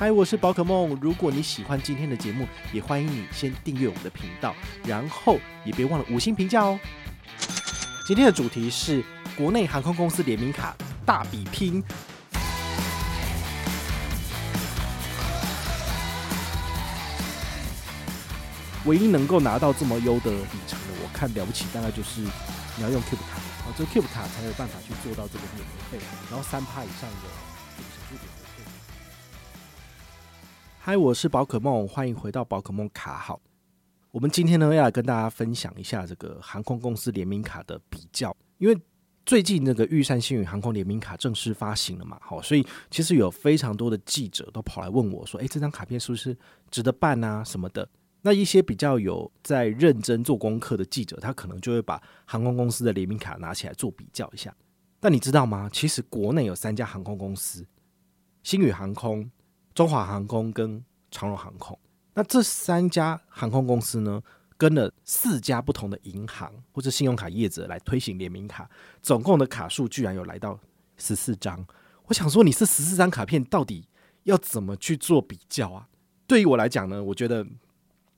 嗨，我是宝可梦。如果你喜欢今天的节目，也欢迎你先订阅我们的频道，然后也别忘了五星评价哦。今天的主题是国内航空公司联名卡大比拼。唯一能够拿到这么优的里程的，我看了不起，大概就是你要用 Cube 卡，哦，这 Cube 卡才有办法去做到这个免费，然后三趴以上的嗨，我是宝可梦，欢迎回到宝可梦卡好。我们今天呢要来跟大家分享一下这个航空公司联名卡的比较，因为最近那个玉山星宇航空联名卡正式发行了嘛，好，所以其实有非常多的记者都跑来问我说，诶，这张卡片是不是值得办啊什么的？那一些比较有在认真做功课的记者，他可能就会把航空公司的联名卡拿起来做比较一下。但你知道吗？其实国内有三家航空公司，星宇航空。中华航空跟长荣航空，那这三家航空公司呢，跟了四家不同的银行或者信用卡业者来推行联名卡，总共的卡数居然有来到十四张。我想说，你这十四张卡片到底要怎么去做比较啊？对于我来讲呢，我觉得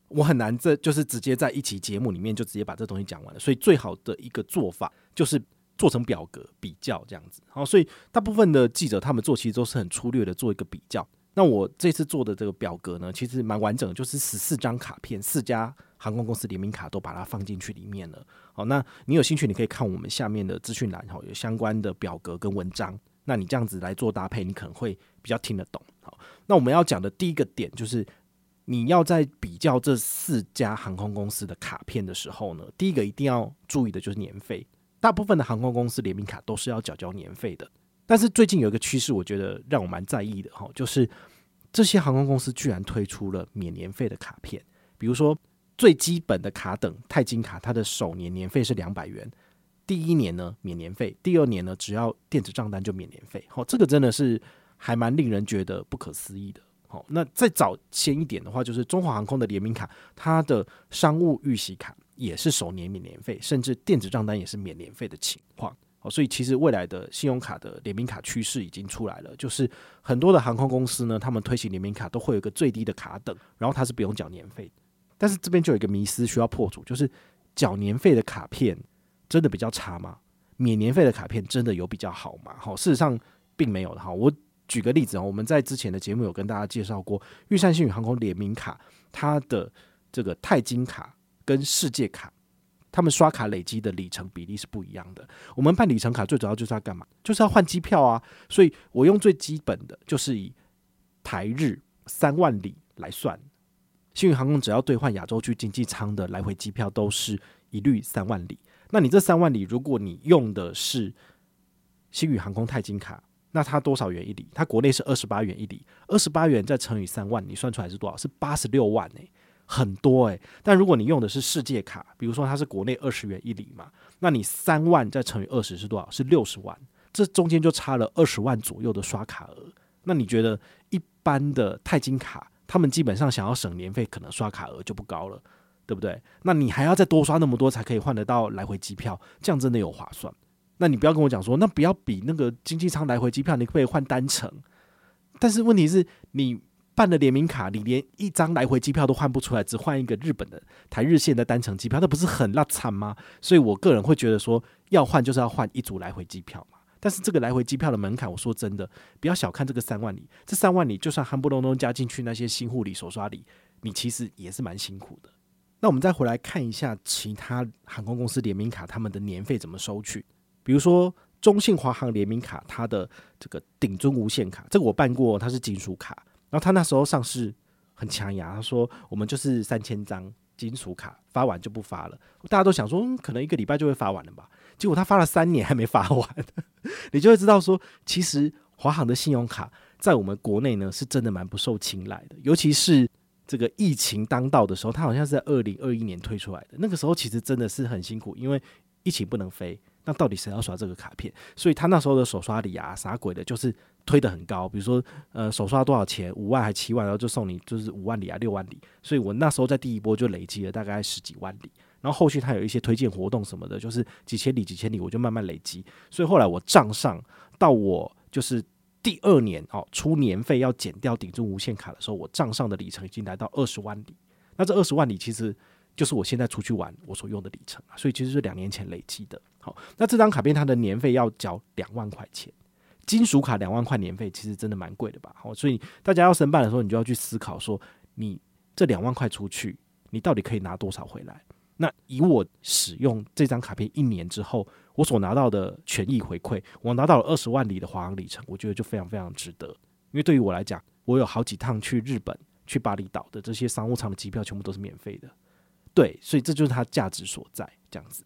我很难，这就是直接在一期节目里面就直接把这东西讲完了。所以最好的一个做法就是做成表格比较这样子。好，所以大部分的记者他们做其实都是很粗略的做一个比较。那我这次做的这个表格呢，其实蛮完整的，就是十四张卡片，四家航空公司联名卡都把它放进去里面了。好，那你有兴趣，你可以看我们下面的资讯栏，哈，有相关的表格跟文章。那你这样子来做搭配，你可能会比较听得懂。好，那我们要讲的第一个点就是，你要在比较这四家航空公司的卡片的时候呢，第一个一定要注意的就是年费。大部分的航空公司联名卡都是要缴交年费的。但是最近有一个趋势，我觉得让我蛮在意的哈，就是这些航空公司居然推出了免年费的卡片。比如说最基本的卡等钛金卡，它的首年年费是两百元，第一年呢免年费，第二年呢只要电子账单就免年费。好，这个真的是还蛮令人觉得不可思议的。好，那再早先一点的话，就是中华航空的联名卡，它的商务预习卡也是首年免年费，甚至电子账单也是免年费的情况。哦，所以其实未来的信用卡的联名卡趋势已经出来了，就是很多的航空公司呢，他们推行联名卡都会有一个最低的卡等，然后它是不用缴年费。但是这边就有一个迷思需要破除，就是缴年费的卡片真的比较差吗？免年费的卡片真的有比较好吗？好，事实上并没有的哈。我举个例子啊，我们在之前的节目有跟大家介绍过，玉山星宇航空联名卡，它的这个钛金卡跟世界卡。他们刷卡累积的里程比例是不一样的。我们办里程卡最主要就是要干嘛？就是要换机票啊。所以我用最基本的就是以台日三万里来算。星宇航空只要兑换亚洲区经济舱的来回机票，都是一律三万里。那你这三万里，如果你用的是星宇航空钛金卡，那它多少元一里？它国内是二十八元一里，二十八元再乘以三万，你算出来是多少？是八十六万欸。很多诶、但如果你用的是世界卡，比如说它是国内二十元一里嘛，那你三万再乘以二十是多少？是六十万，这中间就差了二十万左右的刷卡额。那你觉得一般的钛金卡，他们基本上想要省年费，可能刷卡额就不高了，对不对？那你还要再多刷那么多才可以换得到来回机票，这样真的有划算？那你不要跟我讲说，那不要比那个经济舱来回机票，你可以换单程？但是问题是你。办了联名卡，你连一张来回机票都换不出来，只换一个日本的台日线的单程机票，那不是很拉惨吗？所以我个人会觉得说，要换就是要换一组来回机票嘛。但是这个来回机票的门槛，我说真的，不要小看这个三万里，这三万里就算夯不隆咚加进去那些新护理手刷礼，你其实也是蛮辛苦的。那我们再回来看一下其他航空公司联名卡他们的年费怎么收取，比如说中信华航联名卡，它的这个顶尊无限卡，这个我办过，它是金属卡。然后他那时候上市很强牙，他说我们就是三千张金属卡发完就不发了。大家都想说，可能一个礼拜就会发完了吧？结果他发了三年还没发完，你就会知道说，其实华航的信用卡在我们国内呢是真的蛮不受青睐的。尤其是这个疫情当道的时候，他好像是在二零二一年推出来的，那个时候其实真的是很辛苦，因为疫情不能飞。那到底谁要刷这个卡片？所以他那时候的手刷礼啊，啥鬼的，就是推得很高。比如说，呃，手刷多少钱？五万还七万，然后就送你就是五万里啊，六万里。所以我那时候在第一波就累积了大概十几万里。然后后续他有一些推荐活动什么的，就是几千里、几千里，我就慢慢累积。所以后来我账上到我就是第二年哦，出年费要减掉顶住无限卡的时候，我账上的里程已经来到二十万里。那这二十万里其实就是我现在出去玩我所用的里程啊，所以其实是两年前累积的。好，那这张卡片它的年费要缴两万块钱，金属卡两万块年费其实真的蛮贵的吧？好，所以大家要申办的时候，你就要去思考说，你这两万块出去，你到底可以拿多少回来？那以我使用这张卡片一年之后，我所拿到的权益回馈，我拿到了二十万里的华航里程，我觉得就非常非常值得。因为对于我来讲，我有好几趟去日本、去巴厘岛的这些商务舱的机票，全部都是免费的。对，所以这就是它价值所在。这样子，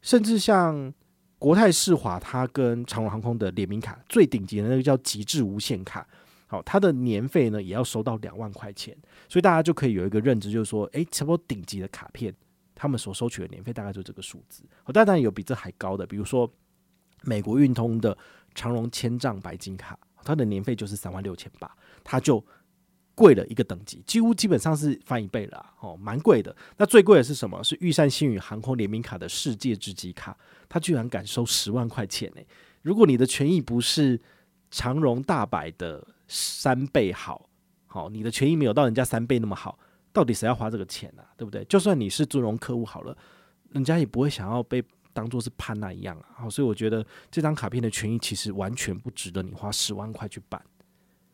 甚至像国泰世华，它跟长荣航空的联名卡最顶级的那个叫极致无限卡，好，它的年费呢也要收到两万块钱。所以大家就可以有一个认知，就是说，诶、差不多顶级的卡片。他们所收取的年费大概就这个数字，当然有比这还高的，比如说美国运通的长荣千丈白金卡，它的年费就是三万六千八，它就贵了一个等级，几乎基本上是翻一倍了哦，蛮贵的。那最贵的是什么？是玉山星宇航空联名卡的世界之极卡，它居然敢收十万块钱呢！如果你的权益不是长荣大白的三倍好，好，你的权益没有到人家三倍那么好。到底谁要花这个钱、啊？对不对？就算你是尊荣客户好了，人家也不会想要被当做是潘娜一样啊。好，所以我觉得这张卡片的权益其实完全不值得你花十万块去办。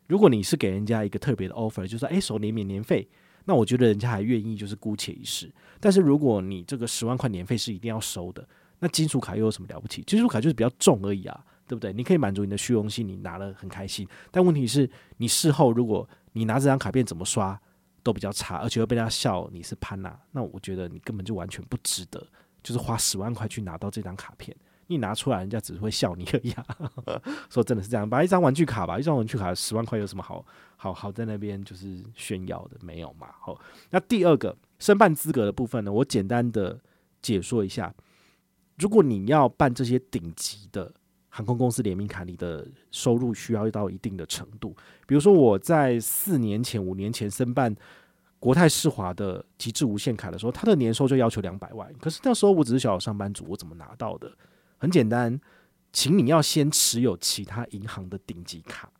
如果你是给人家一个特别的 offer，就是说，诶，首年免年费，那我觉得人家还愿意就是姑且一试。但是如果你这个十万块年费是一定要收的，那金属卡又有什么了不起？金属卡就是比较重而已啊，对不对？你可以满足你的虚荣心，你拿了很开心。但问题是，你事后如果你拿这张卡片怎么刷？都比较差，而且会被人家笑你是潘娜，那我觉得你根本就完全不值得，就是花十万块去拿到这张卡片，你拿出来人家只会笑你而已。说真的是这样，把一张玩具卡吧，一张玩具卡十万块有什么好好好在那边就是炫耀的？没有嘛。好，那第二个申办资格的部分呢，我简单的解说一下，如果你要办这些顶级的。航空公司联名卡，你的收入需要到一定的程度。比如说，我在四年前、五年前申办国泰世华的极致无限卡的时候，他的年收就要求两百万。可是那时候我只是小小上班族，我怎么拿到的？很简单，请你要先持有其他银行的顶级卡，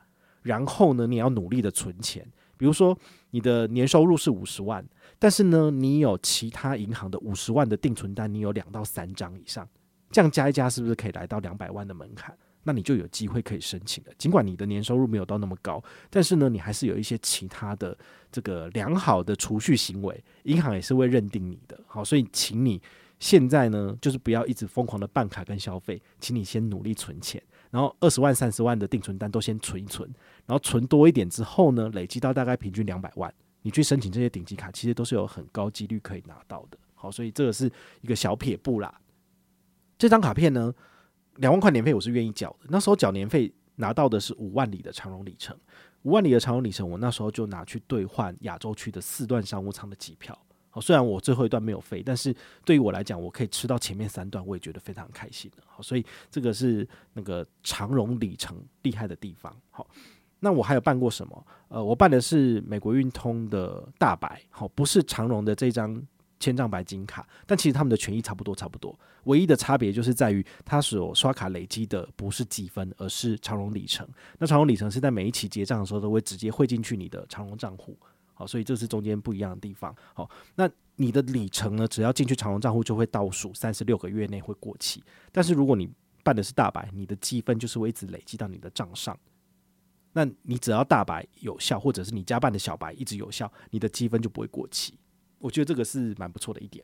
然后呢，你要努力的存钱。比如说，你的年收入是五十万，但是呢，你有其他银行的五十万的定存单，你有两到三张以上。这样加一加，是不是可以来到两百万的门槛？那你就有机会可以申请了。尽管你的年收入没有到那么高，但是呢，你还是有一些其他的这个良好的储蓄行为，银行也是会认定你的。好，所以请你现在呢，就是不要一直疯狂的办卡跟消费，请你先努力存钱，然后二十万、三十万的定存单都先存一存，然后存多一点之后呢，累积到大概平均两百万，你去申请这些顶级卡，其实都是有很高几率可以拿到的。好，所以这个是一个小撇步啦。这张卡片呢，两万块年费我是愿意缴的。那时候缴年费拿到的是五万里的长荣里程，五万里的长荣里程，我那时候就拿去兑换亚洲区的四段商务舱的机票。虽然我最后一段没有飞，但是对于我来讲，我可以吃到前面三段，我也觉得非常开心。好，所以这个是那个长荣里程厉害的地方。好，那我还有办过什么？呃，我办的是美国运通的大白，好，不是长荣的这张。千丈白金卡，但其实他们的权益差不多，差不多。唯一的差别就是在于，他所刷卡累积的不是积分，而是长荣里程。那长荣里程是在每一期结账的时候都会直接汇进去你的长荣账户。好，所以这是中间不一样的地方。好，那你的里程呢？只要进去长荣账户，就会倒数三十六个月内会过期。但是如果你办的是大白，你的积分就是会一直累积到你的账上。那你只要大白有效，或者是你家办的小白一直有效，你的积分就不会过期。我觉得这个是蛮不错的一点。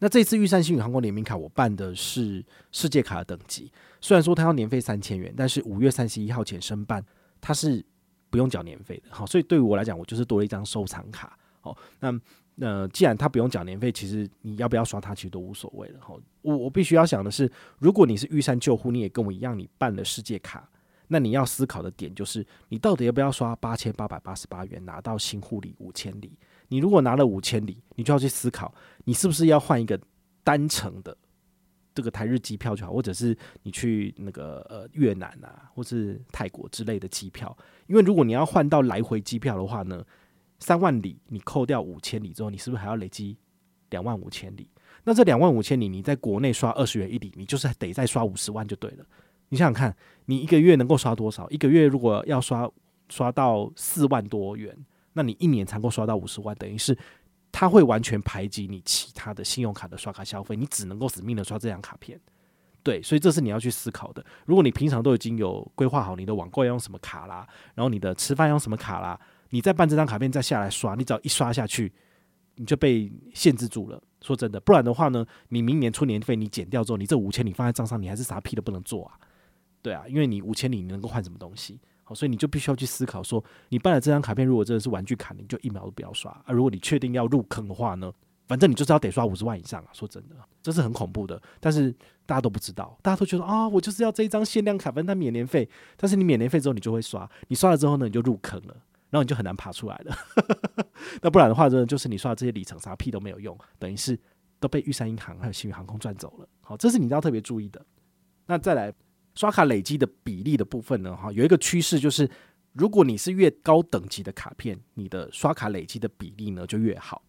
那这次玉山星宇航空联名卡，我办的是世界卡的等级。虽然说它要年费三千元，但是五月三十一号前申办，它是不用缴年费的。好，所以对于我来讲，我就是多了一张收藏卡。好，那呃，既然它不用缴年费，其实你要不要刷它，其实都无所谓了。好，我我必须要想的是，如果你是玉山旧户，你也跟我一样，你办了世界卡，那你要思考的点就是，你到底要不要刷八千八百八十八元拿到新护理五千里？你如果拿了五千里，你就要去思考，你是不是要换一个单程的这个台日机票就好，或者是你去那个呃越南啊，或是泰国之类的机票。因为如果你要换到来回机票的话呢，三万里你扣掉五千里之后，你是不是还要累积两万五千里？那这两万五千里，你在国内刷二十元一里，你就是得再刷五十万就对了。你想想看，你一个月能够刷多少？一个月如果要刷刷到四万多元，那你一年才能够刷到五十万，等于是它会完全排挤你其他的信用卡的刷卡消费，你只能够死命的刷这张卡片。对，所以这是你要去思考的。如果你平常都已经有规划好你的网购要用什么卡啦，然后你的吃饭要用什么卡啦，你再办这张卡片再下来刷，你只要一刷下去，你就被限制住了。说真的，不然的话呢，你明年出年费你减掉之后，你这五千你放在账上，你还是啥屁都不能做啊。对啊，因为你五千你能够换什么东西？好，所以你就必须要去思考说，你办了这张卡片，如果真的是玩具卡，你就一秒都不要刷啊。如果你确定要入坑的话呢？反正你就是要得刷五十万以上啊！说真的，这是很恐怖的。但是大家都不知道，大家都觉得啊，我就是要这一张限量卡，反正它免年费。但是你免年费之后，你就会刷，你刷了之后呢，你就入坑了，然后你就很难爬出来了。那不然的话，真的就是你刷的这些里程啥屁都没有用，等于是都被玉山银行还有星宇航空赚走了。好，这是你要特别注意的。那再来刷卡累积的比例的部分呢？哈，有一个趋势就是，如果你是越高等级的卡片，你的刷卡累积的比例呢就越好。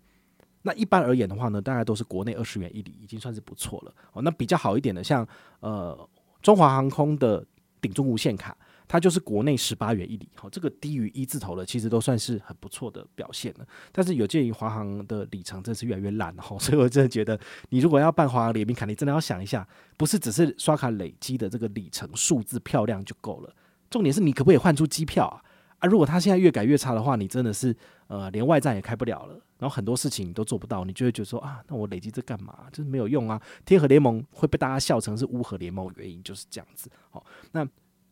那一般而言的话呢，大概都是国内二十元一里，已经算是不错了哦。那比较好一点的，像呃中华航空的顶中无限卡，它就是国内十八元一里，好，这个低于一字头的，其实都算是很不错的表现了。但是有鉴于华航的里程真是越来越烂哈，所以我真的觉得，你如果要办华航联名卡，你真的要想一下，不是只是刷卡累积的这个里程数字漂亮就够了，重点是你可不可以换出机票啊？啊，如果它现在越改越差的话，你真的是呃连外站也开不了了。然后很多事情你都做不到，你就会觉得说啊，那我累积这干嘛？就是没有用啊！天河联盟会被大家笑成是乌合联盟，原因就是这样子。好，那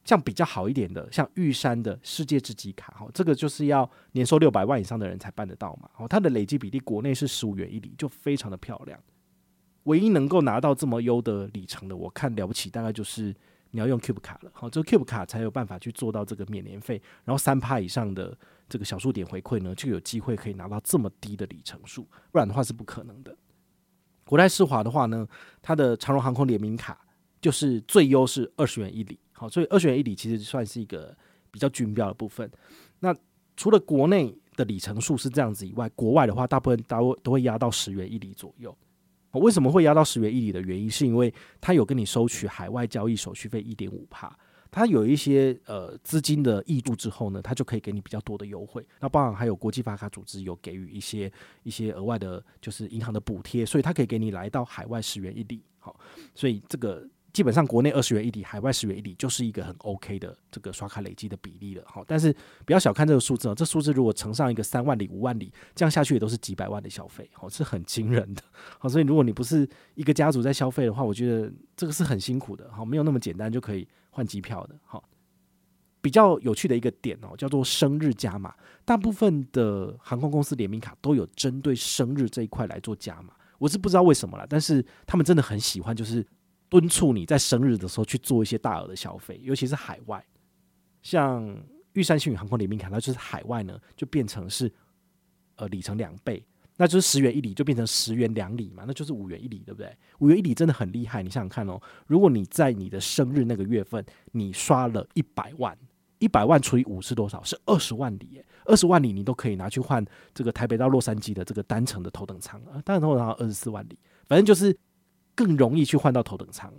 像比较好一点的，像玉山的世界之极卡，哈，这个就是要年收六百万以上的人才办得到嘛。哦，它的累积比例国内是十五元一里，就非常的漂亮。唯一能够拿到这么优的里程的，我看了不起，大概就是。你要用 Cube 卡了，好，这个 Cube 卡才有办法去做到这个免年费，然后三趴以上的这个小数点回馈呢，就有机会可以拿到这么低的里程数，不然的话是不可能的。国泰世华的话呢，它的长荣航空联名卡就是最优是二十元一里，好，所以二选一里其实算是一个比较均标的部分。那除了国内的里程数是这样子以外，国外的话大部分都都会压到十元一里左右。为什么会压到十元一里的原因，是因为他有跟你收取海外交易手续费一点五趴，他有一些呃资金的挹注之后呢，他就可以给你比较多的优惠。那包含还有国际发卡组织有给予一些一些额外的，就是银行的补贴，所以他可以给你来到海外十元一里。好，所以这个。基本上国内二十元一里，海外十元一里就是一个很 OK 的这个刷卡累积的比例了。好，但是不要小看这个数字哦，这数字如果乘上一个三万里、五万里，这样下去也都是几百万的消费，好，是很惊人的。好，所以如果你不是一个家族在消费的话，我觉得这个是很辛苦的。好，没有那么简单就可以换机票的。好，比较有趣的一个点哦，叫做生日加码。大部分的航空公司联名卡都有针对生日这一块来做加码，我是不知道为什么啦，但是他们真的很喜欢，就是。敦促你在生日的时候去做一些大额的消费，尤其是海外，像玉山星宇航空联名卡，它就是海外呢就变成是呃里程两倍，那就是十元一里就变成十元两里嘛，那就是五元一里，对不对？五元一里真的很厉害，你想想看哦，如果你在你的生日那个月份，你刷了一百万，一百万除以五是多少？是二十万里耶，二十万里你都可以拿去换这个台北到洛杉矶的这个单程的头等舱啊，单程头等舱二十四万里，反正就是。更容易去换到头等舱，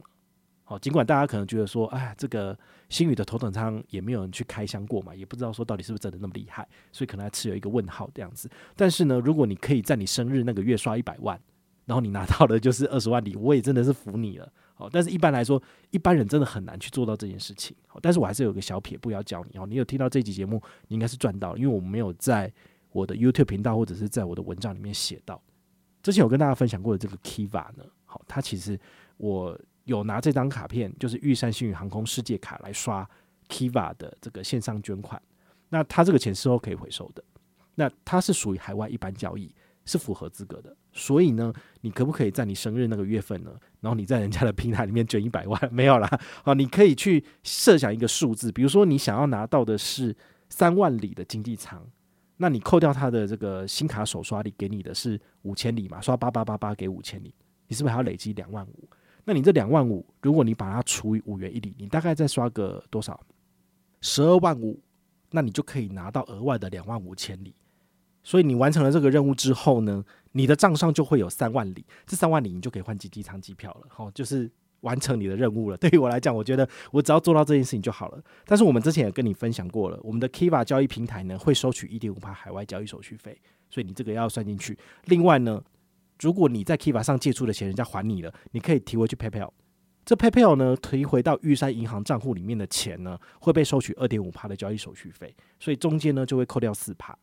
好，尽管大家可能觉得说，哎，这个星宇的头等舱也没有人去开箱过嘛，也不知道说到底是不是真的那么厉害，所以可能还持有一个问号这样子。但是呢，如果你可以在你生日那个月刷一百万，然后你拿到的就是二十万里，我也真的是服你了。好，但是一般来说，一般人真的很难去做到这件事情。好，但是我还是有个小撇步要教你哦，你有听到这集节目，你应该是赚到了，因为我没有在我的 YouTube 频道或者是在我的文章里面写到。之前有跟大家分享过的这个 Kiva 呢。好，它其实我有拿这张卡片，就是玉山星宇航空世界卡来刷 Kiva 的这个线上捐款。那它这个钱是后可以回收的。那它是属于海外一般交易，是符合资格的。所以呢，你可不可以在你生日那个月份呢？然后你在人家的平台里面捐一百万？没有啦。好，你可以去设想一个数字，比如说你想要拿到的是三万里的经济舱，那你扣掉他的这个新卡首刷里给你的是五千里嘛？刷八八八八给五千里。你是不是还要累积两万五？那你这两万五，如果你把它除以五元一里，你大概再刷个多少？十二万五，那你就可以拿到额外的两万五千里。所以你完成了这个任务之后呢，你的账上就会有三万里。这三万里你就可以换经济舱机票了。好，就是完成你的任务了。对于我来讲，我觉得我只要做到这件事情就好了。但是我们之前也跟你分享过了，我们的 Kiva 交易平台呢会收取一点五趴海外交易手续费，所以你这个要算进去。另外呢，如果你在 Kiva 上借出的钱人家还你了，你可以提回去 PayPal。这 PayPal 呢，提回到玉山银行账户里面的钱呢，会被收取二点五趴的交易手续费，所以中间呢就会扣掉四趴。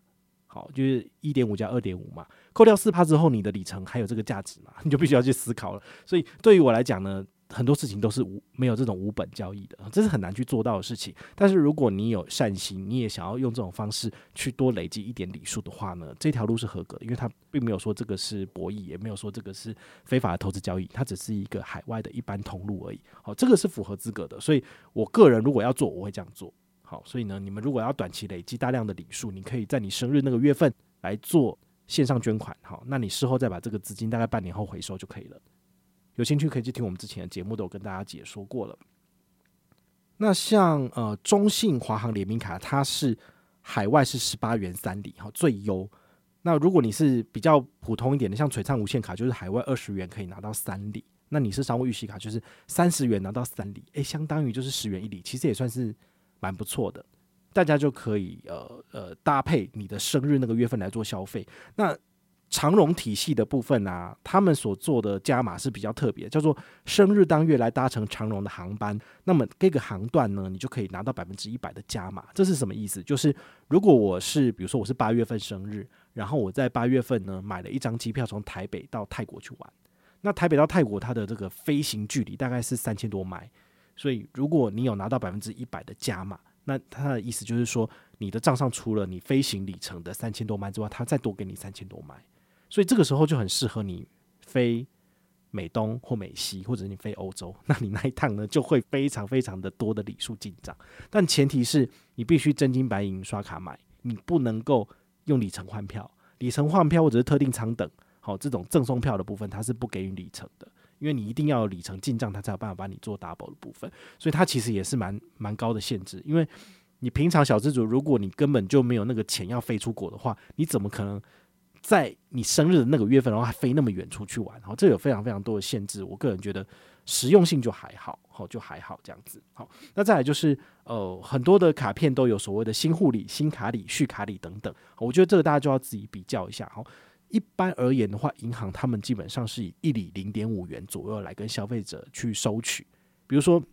好，就是一点五加二点五嘛，扣掉四趴之后，你的里程还有这个价值嘛，你就必须要去思考了。所以对于我来讲呢，很多事情都是无没有这种无本交易的，这是很难去做到的事情。但是如果你有善心，你也想要用这种方式去多累积一点礼数的话呢，这条路是合格的，因为它并没有说这个是博弈，也没有说这个是非法的投资交易，它只是一个海外的一般通路而已。好，这个是符合资格的，所以我个人如果要做，我会这样做。好，所以呢，你们如果要短期累积大量的礼数，你可以在你生日那个月份来做线上捐款。好，那你事后再把这个资金大概半年后回收就可以了。有兴趣可以去听我们之前的节目，都有跟大家解说过了。那像呃中信华航联名卡，它是海外是十八元三里，哈，最优。那如果你是比较普通一点的，像璀璨无限卡，就是海外二十元可以拿到三里。那你是商务预习卡，就是三十元拿到三里，诶，相当于就是十元一里，其实也算是。蛮不错的，大家就可以呃呃搭配你的生日那个月份来做消费。那长荣体系的部分啊，他们所做的加码是比较特别，叫做生日当月来搭乘长荣的航班，那么这个航段呢，你就可以拿到百分之一百的加码。这是什么意思？就是如果我是比如说我是八月份生日，然后我在八月份呢买了一张机票从台北到泰国去玩，那台北到泰国它的这个飞行距离大概是三千多迈。所以，如果你有拿到百分之一百的加码，那他的意思就是说，你的账上除了你飞行里程的三千多迈之外，他再多给你三千多迈。所以这个时候就很适合你飞美东或美西，或者你飞欧洲，那你那一趟呢就会非常非常的多的里数进账。但前提是你必须真金白银刷卡买，你不能够用里程换票，里程换票或者是特定舱等，好，这种赠送票的部分，它是不给予里程的。因为你一定要里程进账，它才有办法帮你做 double 的部分，所以它其实也是蛮蛮高的限制。因为你平常小资族，如果你根本就没有那个钱要飞出国的话，你怎么可能在你生日的那个月份，然后还飞那么远出去玩？然后这有非常非常多的限制。我个人觉得实用性就还好，好就还好这样子。好，那再来就是呃，很多的卡片都有所谓的新护理、新卡礼、续卡礼等等。我觉得这个大家就要自己比较一下。好。一般而言的话，银行他们基本上是以一里零点五元左右来跟消费者去收取。比如说，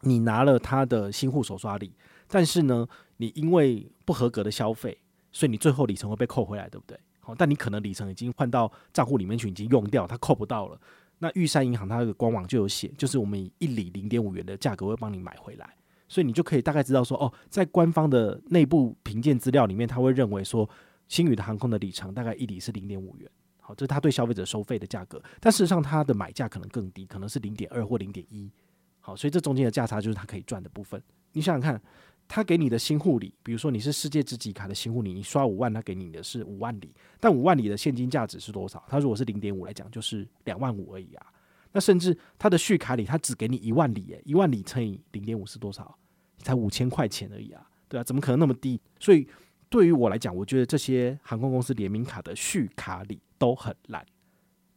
你拿了他的新户手刷礼，但是呢，你因为不合格的消费，所以你最后里程会被扣回来，对不对？好，但你可能里程已经换到账户里面去，已经用掉，它扣不到了。那玉山银行它的官网就有写，就是我们以一里零点五元的价格会帮你买回来，所以你就可以大概知道说，哦，在官方的内部评鉴资料里面，他会认为说。星宇的航空的里程大概一里是零点五元，好，这是他对消费者收费的价格，但事实上它的买价可能更低，可能是零点二或零点一，好，所以这中间的价差就是他可以赚的部分。你想想看，他给你的新护理，比如说你是世界之极卡的新护理，你刷五万，他给你的是五万里，但五万里的现金价值是多少？他如果是零点五来讲，就是两万五而已啊。那甚至他的续卡里，他只给你一万里，诶，一万里乘以零点五是多少？才五千块钱而已啊，对啊，怎么可能那么低？所以。对于我来讲，我觉得这些航空公司联名卡的续卡里都很烂，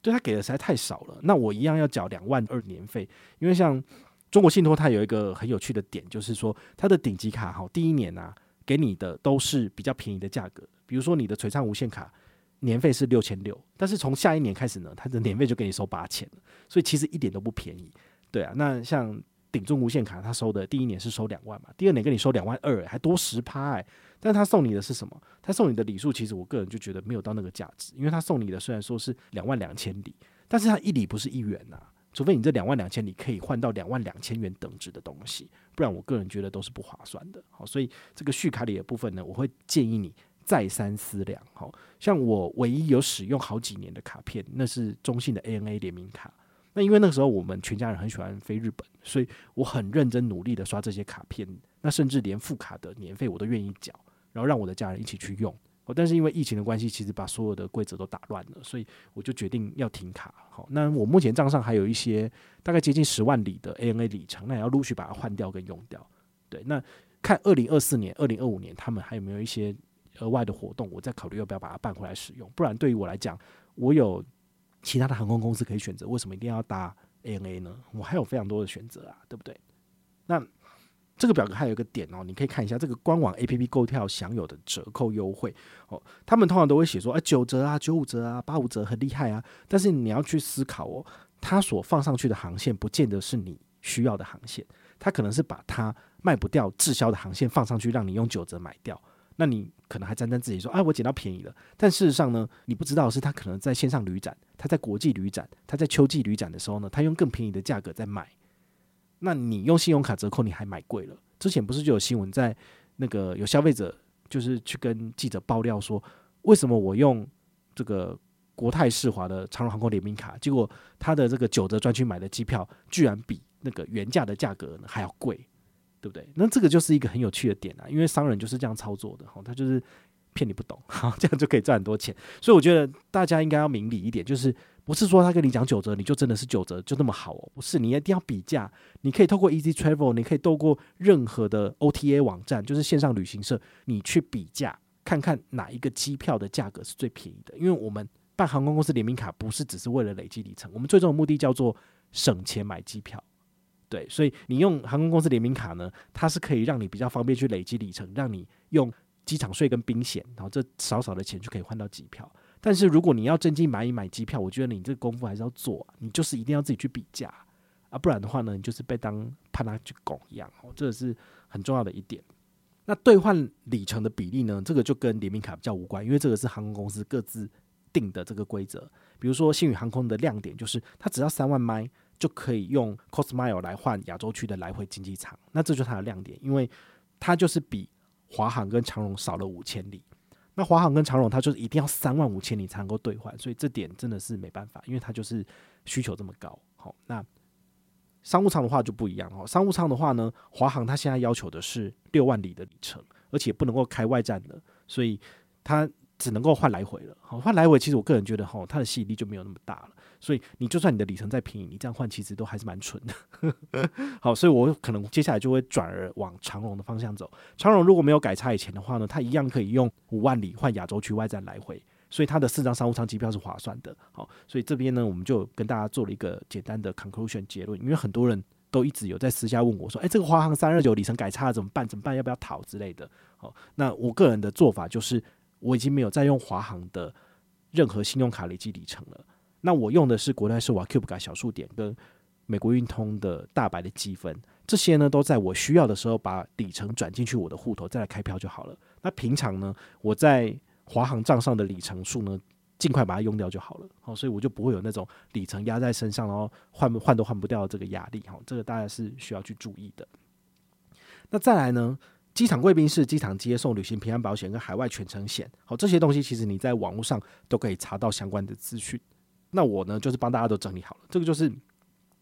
对他给的实在太少了。那我一样要缴两万二年费，因为像中国信托，它有一个很有趣的点，就是说它的顶级卡哈，第一年啊给你的都是比较便宜的价格，比如说你的璀璨无限卡年费是六千六，但是从下一年开始呢，它的年费就给你收八千了，所以其实一点都不便宜。对啊，那像顶中无限卡，它收的第一年是收两万嘛，第二年给你收两万二，还多十趴哎。但他送你的是什么？他送你的礼数，其实我个人就觉得没有到那个价值，因为他送你的虽然说是两万两千里，但是他一里不是一元呐，除非你这两万两千里可以换到两万两千元等值的东西，不然我个人觉得都是不划算的。好，所以这个续卡里的部分呢，我会建议你再三思量。好，像我唯一有使用好几年的卡片，那是中信的 ANA 联名卡。那因为那个时候我们全家人很喜欢飞日本，所以我很认真努力的刷这些卡片，那甚至连副卡的年费我都愿意缴。然后让我的家人一起去用，但是因为疫情的关系，其实把所有的规则都打乱了，所以我就决定要停卡。好，那我目前账上还有一些大概接近十万里的 ANA 里程，那也要陆续把它换掉跟用掉。对，那看二零二四年、二零二五年他们还有没有一些额外的活动，我再考虑要不要把它办回来使用。不然对于我来讲，我有其他的航空公司可以选择，为什么一定要搭 ANA 呢？我还有非常多的选择啊，对不对？那这个表格还有一个点哦，你可以看一下这个官网 APP 购票享有的折扣优惠哦。他们通常都会写说，哎，九折啊，九五折啊，八五折，很厉害啊。但是你要去思考哦，他所放上去的航线不见得是你需要的航线，他可能是把它卖不掉滞销的航线放上去，让你用九折买掉。那你可能还沾沾自喜说，哎，我捡到便宜了。但事实上呢，你不知道是他可能在线上旅展，他在国际旅展，他在秋季旅展的时候呢，他用更便宜的价格在卖。那你用信用卡折扣，你还买贵了。之前不是就有新闻，在那个有消费者就是去跟记者爆料说，为什么我用这个国泰世华的长荣航空联名卡，结果他的这个九折专区买的机票，居然比那个原价的价格呢还要贵，对不对？那这个就是一个很有趣的点啊，因为商人就是这样操作的，哈，他就是。骗你不懂，好，这样就可以赚很多钱。所以我觉得大家应该要明理一点，就是不是说他跟你讲九折，你就真的是九折就那么好哦？不是，你一定要比价。你可以透过 Easy Travel，你可以透过任何的 OTA 网站，就是线上旅行社，你去比价，看看哪一个机票的价格是最便宜的。因为我们办航空公司联名卡，不是只是为了累积里程，我们最终的目的叫做省钱买机票。对，所以你用航空公司联名卡呢，它是可以让你比较方便去累积里程，让你用。机场税跟冰险，然后这少少的钱就可以换到机票。但是如果你要真金白银买机票，我觉得你这个功夫还是要做，你就是一定要自己去比价啊，不然的话呢，你就是被当潘拉去拱一样哦，这是很重要的一点。那兑换里程的比例呢，这个就跟联名卡比较无关，因为这个是航空公司各自定的这个规则。比如说星宇航空的亮点就是，它只要三万迈就可以用 Cosmile 来换亚洲区的来回经济舱，那这就是它的亮点，因为它就是比。华航跟长荣少了五千里，那华航跟长荣它就是一定要三万五千里才能够兑换，所以这点真的是没办法，因为它就是需求这么高。好，那商务舱的话就不一样哦。商务舱的话呢，华航它现在要求的是六万里的里程，而且不能够开外站的，所以它只能够换来回了。好，换来回其实我个人觉得哈，它的吸引力就没有那么大了。所以你就算你的里程再便宜，你这样换其实都还是蛮蠢的。好，所以我可能接下来就会转而往长荣的方向走。长荣如果没有改差以前的话呢，它一样可以用五万里换亚洲区外站来回，所以它的四张商务舱机票是划算的。好，所以这边呢，我们就跟大家做了一个简单的 conclusion 结论，因为很多人都一直有在私下问我说：“诶，这个华航三二九里程改差了怎么办？怎么办？要不要逃之类的？”好，那我个人的做法就是，我已经没有再用华航的任何信用卡累积里程了。那我用的是国泰世华 Cube 卡小数点跟美国运通的大白的积分，这些呢都在我需要的时候把里程转进去我的户头，再来开票就好了。那平常呢，我在华航账上的里程数呢，尽快把它用掉就好了。好，所以我就不会有那种里程压在身上，然后换换都换不掉这个压力。哈，这个大家是需要去注意的。那再来呢，机场贵宾室、机场接送、旅行平安保险跟海外全程险，好，这些东西其实你在网络上都可以查到相关的资讯。那我呢，就是帮大家都整理好了，这个就是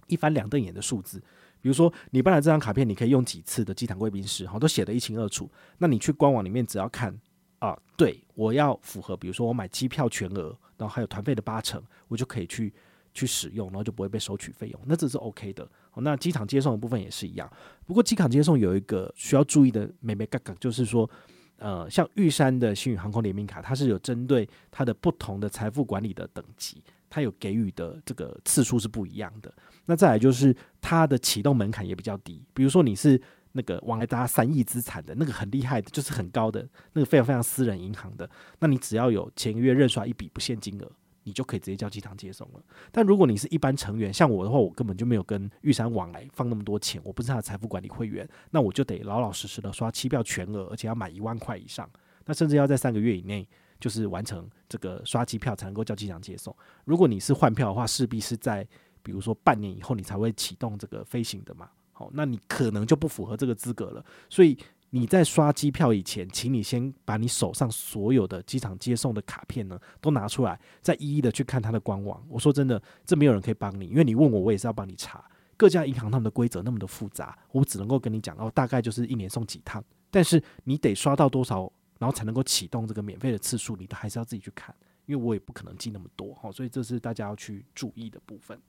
一翻两瞪眼的数字。比如说，你办了这张卡片，你可以用几次的机场贵宾室，哈，都写得一清二楚。那你去官网里面，只要看啊，对我要符合，比如说我买机票全额，然后还有团费的八成，我就可以去去使用，然后就不会被收取费用，那这是 OK 的。那机场接送的部分也是一样，不过机场接送有一个需要注意的眉眉角角，就是说，呃，像玉山的星宇航空联名卡，它是有针对它的不同的财富管理的等级。它有给予的这个次数是不一样的。那再来就是它的启动门槛也比较低。比如说你是那个往来达三亿资产的那个很厉害的，就是很高的那个非常非常私人银行的，那你只要有前一个月认刷一笔不限金额，你就可以直接叫机场接送了。但如果你是一般成员，像我的话，我根本就没有跟玉山往来放那么多钱，我不是他的财富管理会员，那我就得老老实实的刷机票全额，而且要买一万块以上，那甚至要在三个月以内。就是完成这个刷机票才能够叫机场接送。如果你是换票的话，势必是在比如说半年以后你才会启动这个飞行的嘛。好，那你可能就不符合这个资格了。所以你在刷机票以前，请你先把你手上所有的机场接送的卡片呢都拿出来，再一一的去看它的官网。我说真的，这没有人可以帮你，因为你问我，我也是要帮你查。各家银行他们的规则那么的复杂，我只能够跟你讲哦，大概就是一年送几趟，但是你得刷到多少。然后才能够启动这个免费的次数，你都还是要自己去看，因为我也不可能记那么多哈，所以这是大家要去注意的部分。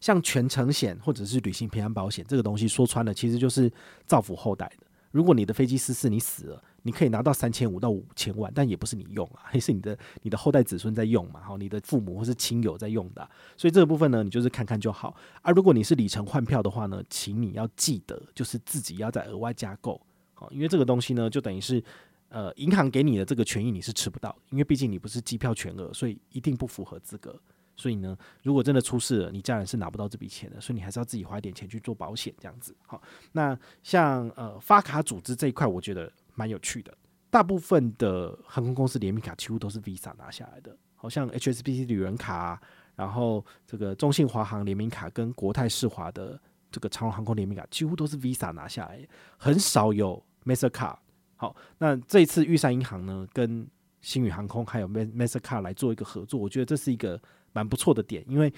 像全程险或者是旅行平安保险这个东西，说穿了其实就是造福后代的。如果你的飞机失事，你死了，你可以拿到三千五到五千万，但也不是你用啊，还 是你的你的后代子孙在用嘛，好，你的父母或是亲友在用的，所以这个部分呢，你就是看看就好。而、啊、如果你是里程换票的话呢，请你要记得，就是自己要再额外加购，好，因为这个东西呢，就等于是呃，银行给你的这个权益你是吃不到，因为毕竟你不是机票全额，所以一定不符合资格。所以呢，如果真的出事了，你家人是拿不到这笔钱的，所以你还是要自己花一点钱去做保险，这样子。好，那像呃发卡组织这一块，我觉得蛮有趣的。大部分的航空公司联名卡几乎都是 Visa 拿下来的，好像 HSBC 旅人卡，然后这个中信华航联名卡跟国泰世华的这个长荣航空联名卡，几乎都是 Visa 拿下来，很少有 Master 卡。好，那这一次玉山银行呢，跟星宇航空还有 Mastercard 来做一个合作，我觉得这是一个。蛮不错的点，因为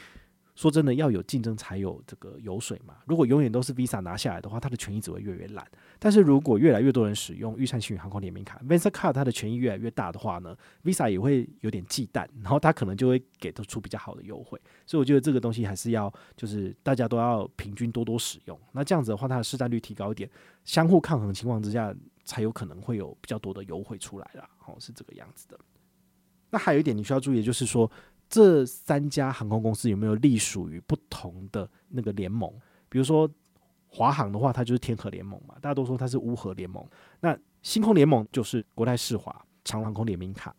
说真的，要有竞争才有这个油水嘛。如果永远都是 Visa 拿下来的话，它的权益只会越来越烂。但是如果越来越多人使用玉山星宇航空联名卡，Mastercard 它的权益越来越大的话呢，Visa 也会有点忌惮，然后它可能就会给得出比较好的优惠。所以我觉得这个东西还是要，就是大家都要平均多多使用。那这样子的话，它的市占率提高一点，相互抗衡情况之下，才有可能会有比较多的优惠出来啦。哦，是这个样子的。那还有一点你需要注意的就是说。这三家航空公司有没有隶属于不同的那个联盟？比如说华航的话，它就是天河联盟嘛，大家都说它是乌合联盟。那星空联盟就是国泰世华、长航空联名卡。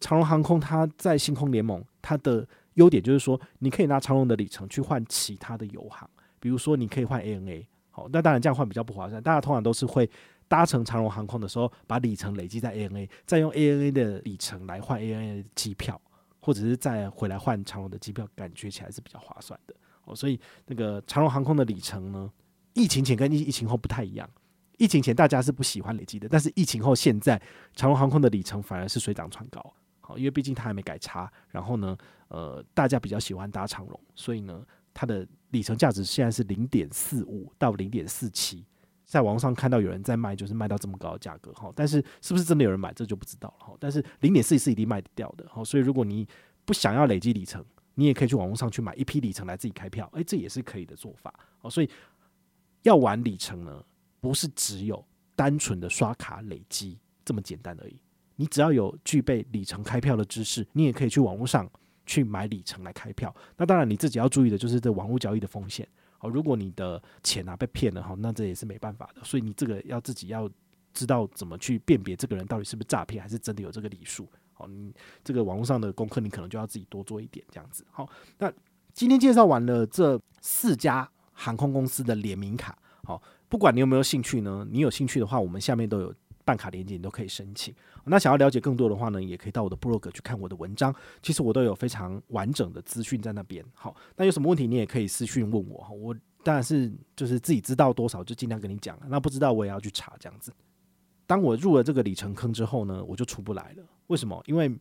长荣航空它在星空联盟，它的优点就是说，你可以拿长荣的里程去换其他的油航，比如说你可以换 ANA。好，那当然这样换比较不划算，大家通常都是会搭乘长荣航空的时候，把里程累积在 ANA，再用 ANA 的里程来换 ANA 的机票。或者是再回来换长荣的机票，感觉起来是比较划算的哦。所以那个长荣航空的里程呢，疫情前跟疫疫情后不太一样。疫情前大家是不喜欢累积的，但是疫情后现在长荣航空的里程反而是水涨船高。好，因为毕竟它还没改差，然后呢，呃，大家比较喜欢搭长荣，所以呢，它的里程价值现在是零点四五到零点四七。在网上看到有人在卖，就是卖到这么高的价格哈，但是是不是真的有人买，这就不知道了哈。但是零点四是一定卖掉的哈，所以如果你不想要累积里程，你也可以去网络上去买一批里程来自己开票，诶，这也是可以的做法哦。所以要玩里程呢，不是只有单纯的刷卡累积这么简单而已。你只要有具备里程开票的知识，你也可以去网络上去买里程来开票。那当然你自己要注意的就是这网络交易的风险。好，如果你的钱啊被骗了哈，那这也是没办法的。所以你这个要自己要知道怎么去辨别这个人到底是不是诈骗，还是真的有这个礼数。好，你这个网络上的功课，你可能就要自己多做一点这样子。好，那今天介绍完了这四家航空公司的联名卡，好，不管你有没有兴趣呢，你有兴趣的话，我们下面都有办卡连接，你都可以申请。那想要了解更多的话呢，也可以到我的部落格去看我的文章，其实我都有非常完整的资讯在那边。好，那有什么问题你也可以私讯问我，我当然是就是自己知道多少就尽量跟你讲，那不知道我也要去查这样子。当我入了这个里程坑之后呢，我就出不来了。为什么？因为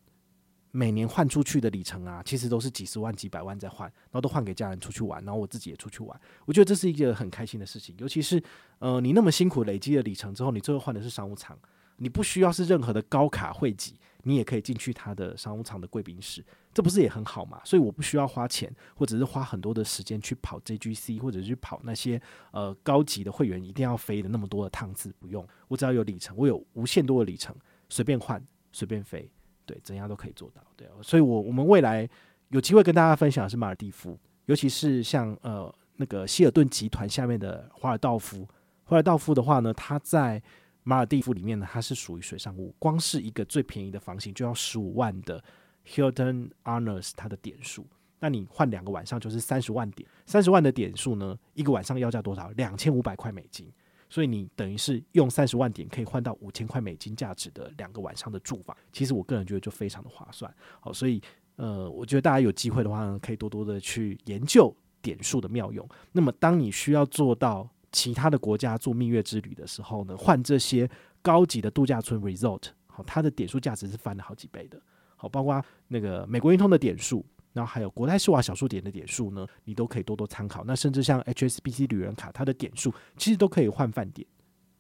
每年换出去的里程啊，其实都是几十万、几百万在换，然后都换给家人出去玩，然后我自己也出去玩。我觉得这是一个很开心的事情，尤其是呃，你那么辛苦累积了里程之后，你最后换的是商务舱，你不需要是任何的高卡汇集，你也可以进去他的商务舱的贵宾室，这不是也很好吗？所以我不需要花钱，或者是花很多的时间去跑 JGC，或者是去跑那些呃高级的会员一定要飞的那么多的趟次，不用，我只要有里程，我有无限多的里程，随便换。随便飞，对，怎样都可以做到，对。所以我我们未来有机会跟大家分享的是马尔地夫，尤其是像呃那个希尔顿集团下面的华尔道夫。华尔道夫的话呢，它在马尔地夫里面呢，它是属于水上物，光是一个最便宜的房型就要十五万的 Hilton Honors 它的点数，那你换两个晚上就是三十万点，三十万的点数呢，一个晚上要价多少？两千五百块美金。所以你等于是用三十万点可以换到五千块美金价值的两个晚上的住房，其实我个人觉得就非常的划算。好，所以呃，我觉得大家有机会的话呢，可以多多的去研究点数的妙用。那么当你需要做到其他的国家做蜜月之旅的时候呢，换这些高级的度假村 resort，好，它的点数价值是翻了好几倍的。好，包括那个美国运通的点数。然后还有国泰世华小数点的点数呢，你都可以多多参考。那甚至像 HSBC 旅人卡，它的点数其实都可以换饭点。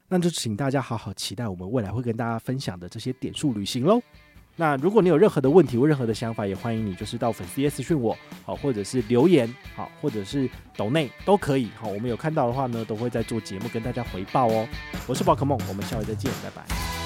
那就请大家好好期待我们未来会跟大家分享的这些点数旅行喽。那如果你有任何的问题或任何的想法，也欢迎你就是到粉丝页私讯我，好，或者是留言，好，或者是抖内都可以，好，我们有看到的话呢，都会在做节目跟大家回报哦。我是宝可梦，我们下回再见，拜拜。